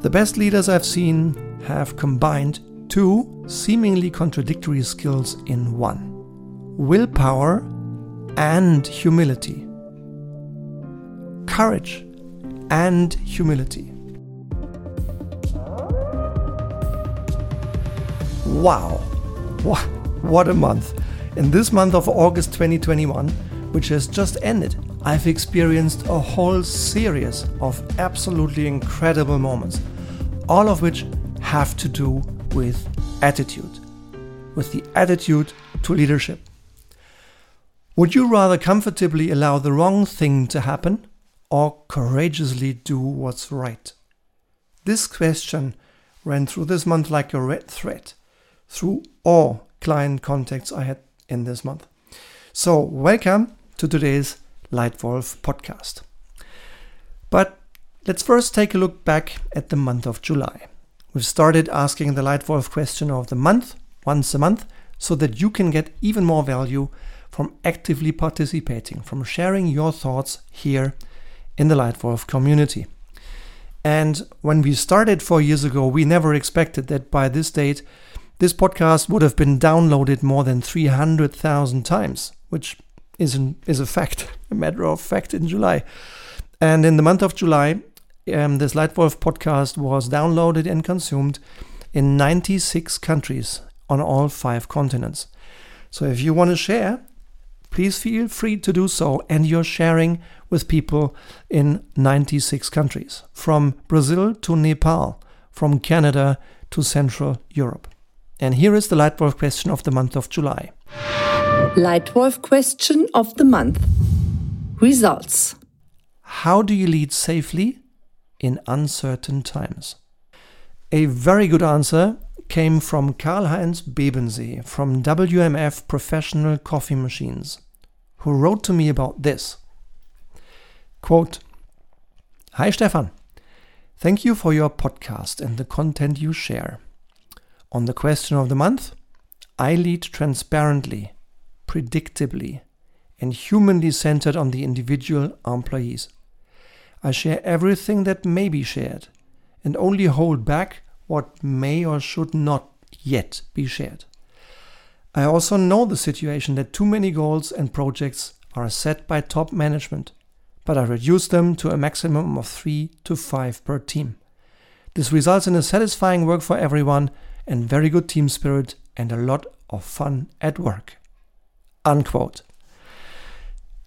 The best leaders I've seen have combined two seemingly contradictory skills in one willpower and humility. Courage and humility. Wow, what a month! In this month of August 2021, which has just ended, I've experienced a whole series of absolutely incredible moments, all of which have to do with attitude, with the attitude to leadership. Would you rather comfortably allow the wrong thing to happen or courageously do what's right? This question ran through this month like a red thread through all client contacts I had in this month. So, welcome to today's Leitwolf podcast. But let's first take a look back at the month of July. We've started asking the Leitwolf question of the month once a month so that you can get even more value from actively participating, from sharing your thoughts here in the Leitwolf community. And when we started four years ago, we never expected that by this date, this podcast would have been downloaded more than 300,000 times, which is, an, is a fact, a matter of fact in July. And in the month of July, um, this Leitwolf podcast was downloaded and consumed in 96 countries on all five continents. So if you want to share, please feel free to do so. And you're sharing with people in 96 countries, from Brazil to Nepal, from Canada to Central Europe. And here is the Leitwolf question of the month of July. Leitwolf question of the month. Results. How do you lead safely in uncertain times? A very good answer came from Karl-Heinz Bebensee from WMF Professional Coffee Machines, who wrote to me about this. Quote, Hi Stefan, thank you for your podcast and the content you share. On the question of the month, I lead transparently, predictably, and humanly centered on the individual employees. I share everything that may be shared and only hold back what may or should not yet be shared. I also know the situation that too many goals and projects are set by top management, but I reduce them to a maximum of three to five per team. This results in a satisfying work for everyone and very good team spirit and a lot of fun at work. Unquote.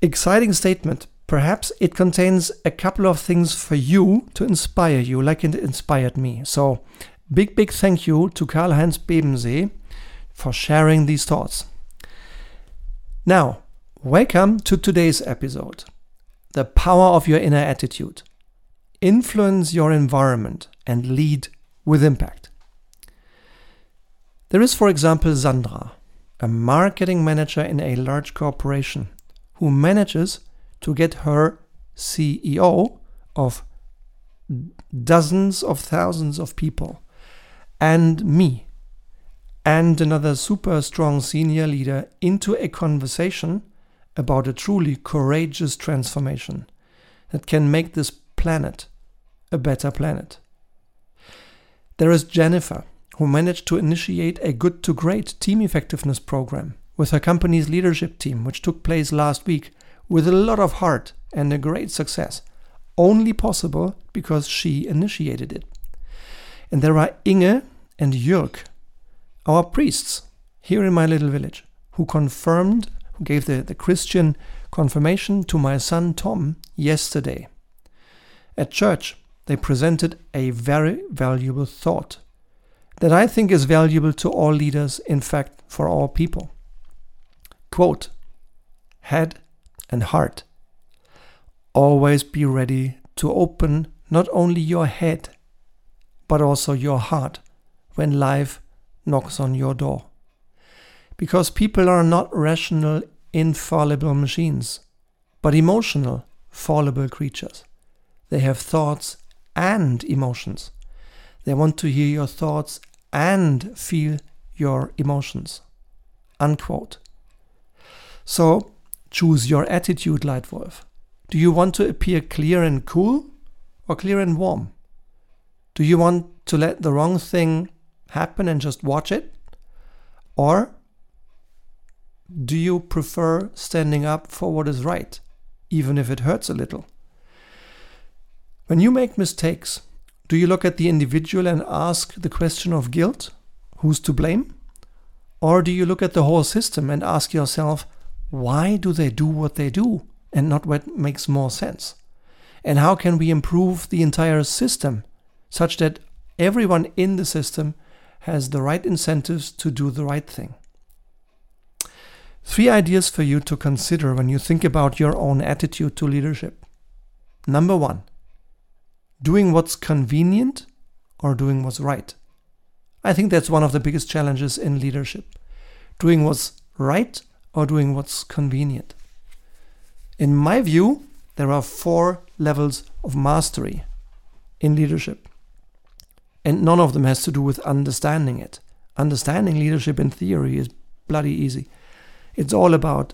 Exciting statement. Perhaps it contains a couple of things for you to inspire you, like it inspired me. So, big, big thank you to Karl Heinz Bebensee for sharing these thoughts. Now, welcome to today's episode The Power of Your Inner Attitude. Influence your environment and lead with impact. There is, for example, Sandra, a marketing manager in a large corporation who manages to get her CEO of dozens of thousands of people and me and another super strong senior leader into a conversation about a truly courageous transformation that can make this planet a better planet. There is Jennifer, who managed to initiate a good to great team effectiveness program with her company's leadership team, which took place last week with a lot of heart and a great success, only possible because she initiated it. And there are Inge and Jörg, our priests here in my little village, who confirmed, who gave the, the Christian confirmation to my son Tom yesterday. At church, they presented a very valuable thought that I think is valuable to all leaders, in fact, for all people. Quote Head and heart. Always be ready to open not only your head, but also your heart when life knocks on your door. Because people are not rational, infallible machines, but emotional, fallible creatures. They have thoughts and emotions. They want to hear your thoughts and feel your emotions. Unquote. So choose your attitude, Leitwolf. Do you want to appear clear and cool or clear and warm? Do you want to let the wrong thing happen and just watch it? Or do you prefer standing up for what is right, even if it hurts a little? When you make mistakes, do you look at the individual and ask the question of guilt? Who's to blame? Or do you look at the whole system and ask yourself, why do they do what they do and not what makes more sense? And how can we improve the entire system such that everyone in the system has the right incentives to do the right thing? Three ideas for you to consider when you think about your own attitude to leadership. Number one, doing what's convenient or doing what's right. I think that's one of the biggest challenges in leadership. Doing what's right or doing what's convenient. In my view, there are four levels of mastery in leadership. And none of them has to do with understanding it. Understanding leadership in theory is bloody easy. It's all about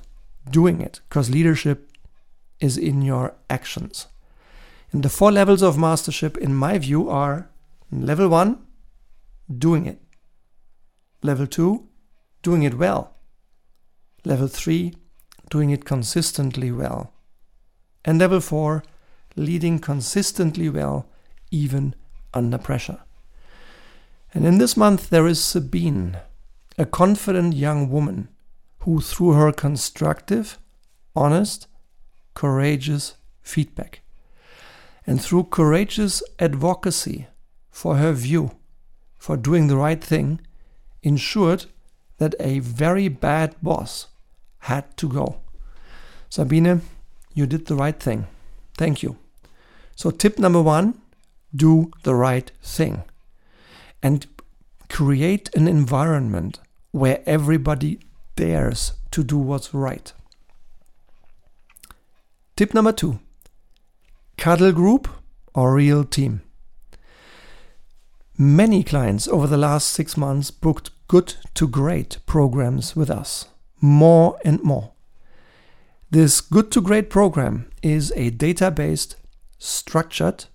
doing it because leadership is in your actions. And the four levels of mastership, in my view, are level one, doing it. Level two, doing it well. Level three, doing it consistently well. And level four, leading consistently well, even under pressure. And in this month, there is Sabine, a confident young woman who, through her constructive, honest, courageous feedback, and through courageous advocacy for her view, for doing the right thing, ensured that a very bad boss had to go. Sabine, you did the right thing. Thank you. So, tip number one do the right thing and create an environment where everybody dares to do what's right. Tip number two cuddle group or real team. Many clients over the last six months booked good to great programs with us, more and more. This good to great program is a data based, structured,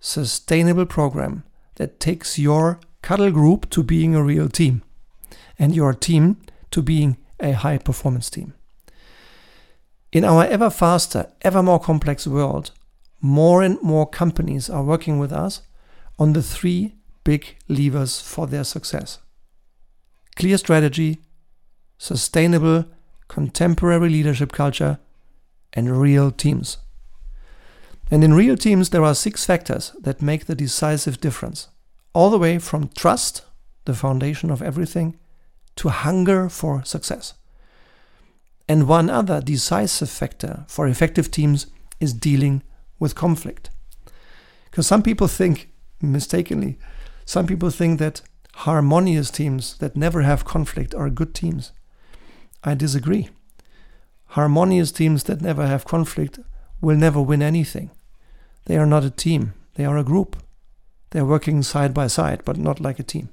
sustainable program that takes your cuddle group to being a real team and your team to being a high performance team. In our ever faster, ever more complex world, more and more companies are working with us on the three big levers for their success clear strategy, sustainable, contemporary leadership culture, and real teams. And in real teams, there are six factors that make the decisive difference, all the way from trust, the foundation of everything, to hunger for success. And one other decisive factor for effective teams is dealing with conflict. Because some people think, mistakenly, some people think that harmonious teams that never have conflict are good teams. I disagree. Harmonious teams that never have conflict will never win anything. They are not a team, they are a group. They're working side by side, but not like a team.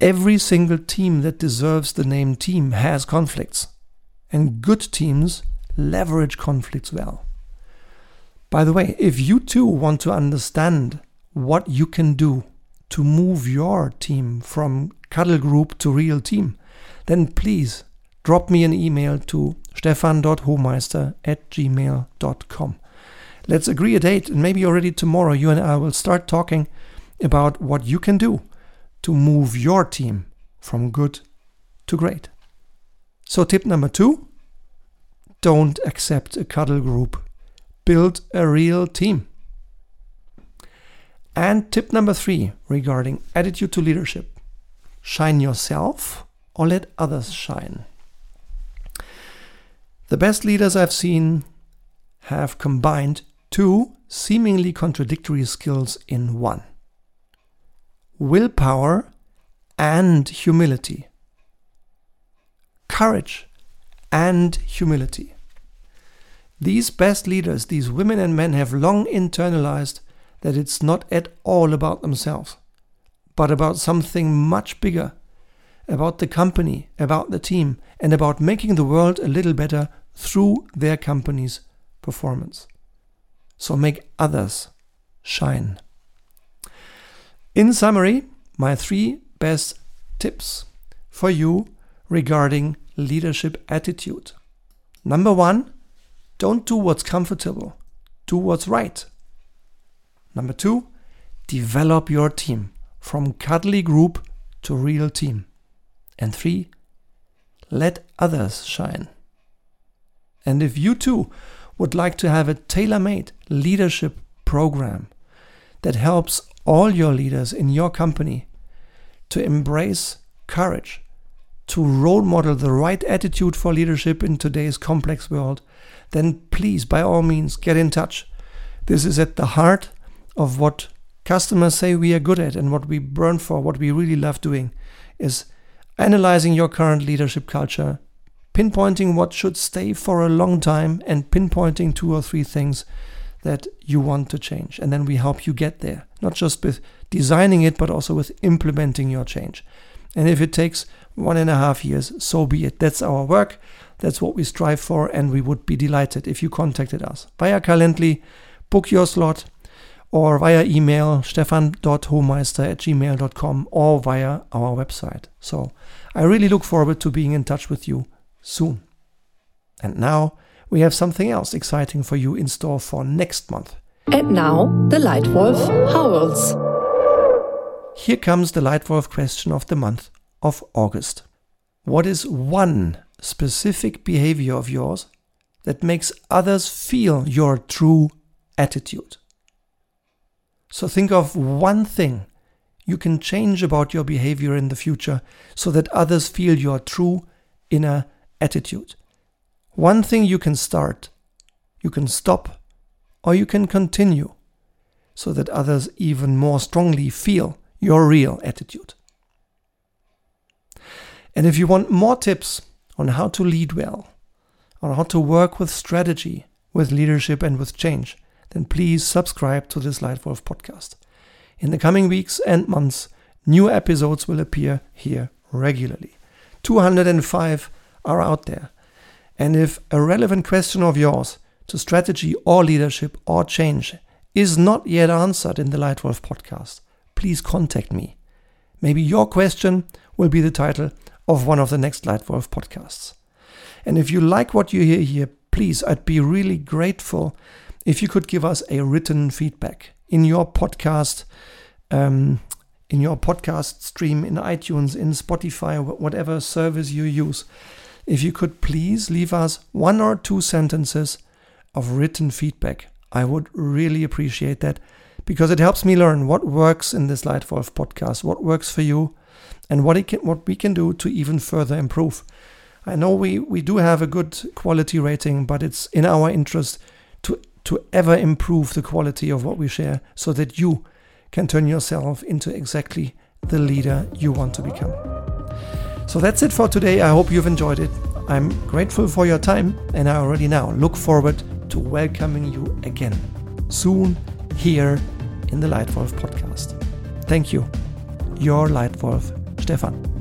Every single team that deserves the name team has conflicts, and good teams leverage conflicts well. By the way, if you too want to understand what you can do to move your team from cuddle group to real team, then please drop me an email to stefan.homeister at gmail.com. Let's agree a date, and maybe already tomorrow you and I will start talking about what you can do to move your team from good to great. So, tip number two don't accept a cuddle group, build a real team. And tip number three regarding attitude to leadership shine yourself or let others shine. The best leaders I've seen have combined two seemingly contradictory skills in one willpower and humility, courage and humility. These best leaders, these women and men, have long internalized that it's not at all about themselves, but about something much bigger, about the company, about the team, and about making the world a little better through their company's performance. So make others shine. In summary, my three best tips for you regarding leadership attitude. Number one, don't do what's comfortable, do what's right. Number two, develop your team from cuddly group to real team. And three, let others shine. And if you too would like to have a tailor made leadership program that helps all your leaders in your company to embrace courage, to role model the right attitude for leadership in today's complex world, then please, by all means, get in touch. This is at the heart of what customers say we are good at and what we burn for, what we really love doing, is analyzing your current leadership culture, pinpointing what should stay for a long time, and pinpointing two or three things that you want to change. And then we help you get there, not just with designing it, but also with implementing your change. And if it takes one and a half years, so be it. That's our work. That's what we strive for. And we would be delighted if you contacted us via Calendly, book your slot, or via email stefan.homeister at gmail.com or via our website. So I really look forward to being in touch with you soon. And now we have something else exciting for you in store for next month. And now the Leitwolf howls. Here comes the Leitwolf question of the month of August. What is one specific behavior of yours that makes others feel your true attitude? So think of one thing you can change about your behavior in the future so that others feel your true inner attitude. One thing you can start, you can stop, or you can continue so that others even more strongly feel your real attitude. And if you want more tips on how to lead well, on how to work with strategy, with leadership, and with change, then please subscribe to this Leitwolf podcast. In the coming weeks and months, new episodes will appear here regularly. 205 are out there. And if a relevant question of yours to strategy or leadership or change is not yet answered in the Leitwolf podcast, please contact me. Maybe your question will be the title of one of the next Leitwolf podcasts. And if you like what you hear here, please, I'd be really grateful if you could give us a written feedback in your podcast, um, in your podcast stream, in iTunes, in Spotify, whatever service you use. If you could please leave us one or two sentences of written feedback, I would really appreciate that because it helps me learn what works in this Leitwolf podcast, what works for you, and what, can, what we can do to even further improve. I know we, we do have a good quality rating, but it's in our interest to ever improve the quality of what we share so that you can turn yourself into exactly the leader you want to become. So that's it for today. I hope you've enjoyed it. I'm grateful for your time and I already now look forward to welcoming you again soon here in the Leitwolf podcast. Thank you. Your Leitwolf, Stefan.